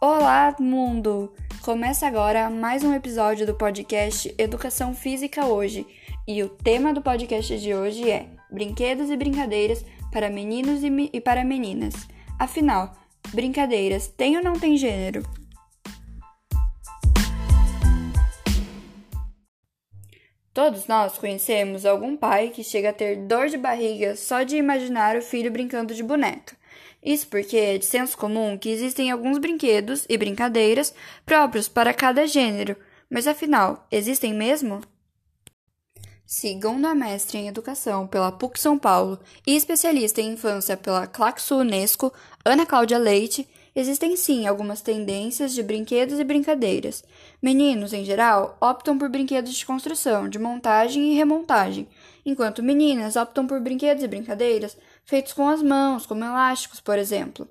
Olá, mundo! Começa agora mais um episódio do podcast Educação Física Hoje. E o tema do podcast de hoje é Brinquedos e Brincadeiras para Meninos e, para Meninas. Afinal, brincadeiras têm ou não têm gênero? Todos nós conhecemos algum pai que chega a ter dor de barriga só de imaginar o filho brincando de boneca. Isso porque é de senso comum que existem alguns brinquedos e brincadeiras próprios para cada gênero, mas afinal, existem mesmo? Segundo a mestre em Educação pela PUC São Paulo e especialista em infância pela Claxo Unesco, Ana Cláudia Leite, existem sim algumas tendências de brinquedos e brincadeiras. Meninos, em geral, optam por brinquedos de construção, de montagem e remontagem, enquanto meninas optam por brinquedos e brincadeiras feitos com as mãos, como elásticos, por exemplo.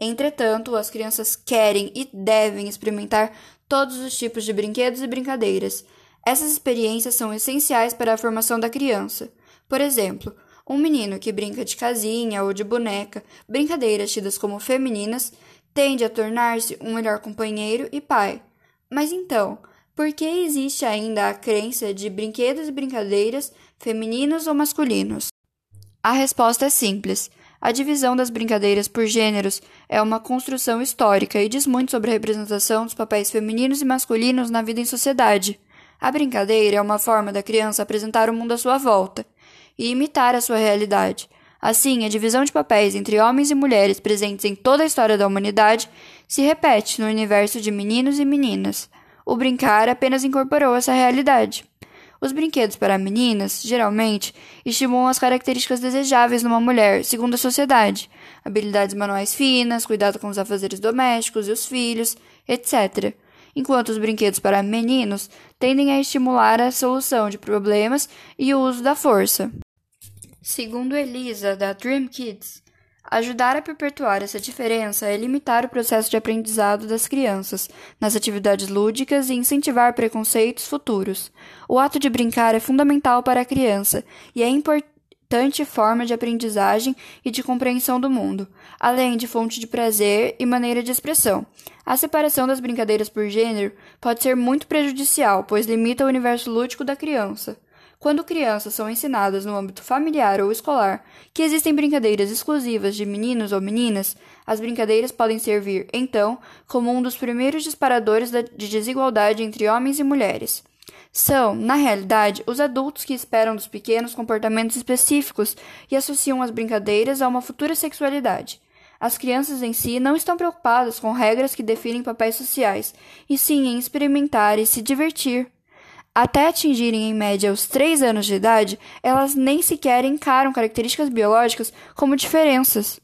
Entretanto, as crianças querem e devem experimentar todos os tipos de brinquedos e brincadeiras. Essas experiências são essenciais para a formação da criança. Por exemplo, um menino que brinca de casinha ou de boneca, brincadeiras tidas como femininas, tende a tornar-se um melhor companheiro e pai. Mas então, por que existe ainda a crença de brinquedos e brincadeiras femininos ou masculinos? A resposta é simples. A divisão das brincadeiras por gêneros é uma construção histórica e diz muito sobre a representação dos papéis femininos e masculinos na vida em sociedade. A brincadeira é uma forma da criança apresentar o mundo à sua volta e imitar a sua realidade. Assim, a divisão de papéis entre homens e mulheres presentes em toda a história da humanidade se repete no universo de meninos e meninas. O brincar apenas incorporou essa realidade. Os brinquedos para meninas, geralmente, estimulam as características desejáveis numa mulher, segundo a sociedade: habilidades manuais finas, cuidado com os afazeres domésticos e os filhos, etc. Enquanto os brinquedos para meninos tendem a estimular a solução de problemas e o uso da força. Segundo Elisa, da Dream Kids, Ajudar a perpetuar essa diferença é limitar o processo de aprendizado das crianças nas atividades lúdicas e incentivar preconceitos futuros. O ato de brincar é fundamental para a criança e é importante forma de aprendizagem e de compreensão do mundo, além de fonte de prazer e maneira de expressão. A separação das brincadeiras por gênero pode ser muito prejudicial, pois limita o universo lúdico da criança. Quando crianças são ensinadas no âmbito familiar ou escolar que existem brincadeiras exclusivas de meninos ou meninas, as brincadeiras podem servir, então, como um dos primeiros disparadores de desigualdade entre homens e mulheres. São, na realidade, os adultos que esperam dos pequenos comportamentos específicos e associam as brincadeiras a uma futura sexualidade. As crianças em si não estão preocupadas com regras que definem papéis sociais, e sim em experimentar e se divertir. Até atingirem em média os 3 anos de idade, elas nem sequer encaram características biológicas como diferenças.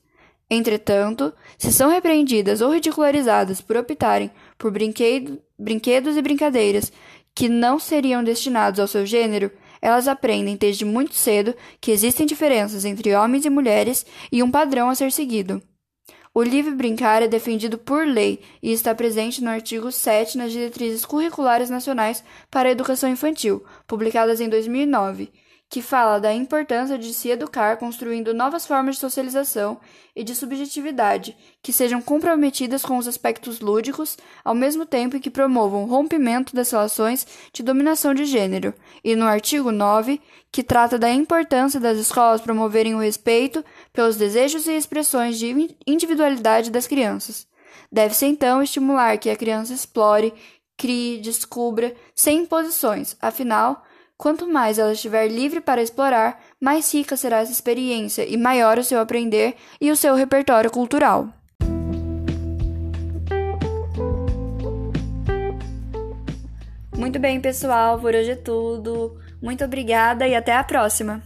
Entretanto, se são repreendidas ou ridicularizadas por optarem por brinquedo, brinquedos e brincadeiras que não seriam destinados ao seu gênero, elas aprendem desde muito cedo que existem diferenças entre homens e mulheres e um padrão a ser seguido. O livre brincar é defendido por lei e está presente no artigo 7 nas Diretrizes Curriculares Nacionais para a Educação Infantil, publicadas em 2009 que fala da importância de se educar construindo novas formas de socialização e de subjetividade que sejam comprometidas com os aspectos lúdicos, ao mesmo tempo que promovam o rompimento das relações de dominação de gênero, e no artigo 9, que trata da importância das escolas promoverem o respeito pelos desejos e expressões de individualidade das crianças. Deve-se então estimular que a criança explore, crie, descubra, sem imposições, afinal, Quanto mais ela estiver livre para explorar, mais rica será essa experiência e maior o seu aprender e o seu repertório cultural. Muito bem, pessoal, por hoje é tudo. Muito obrigada e até a próxima!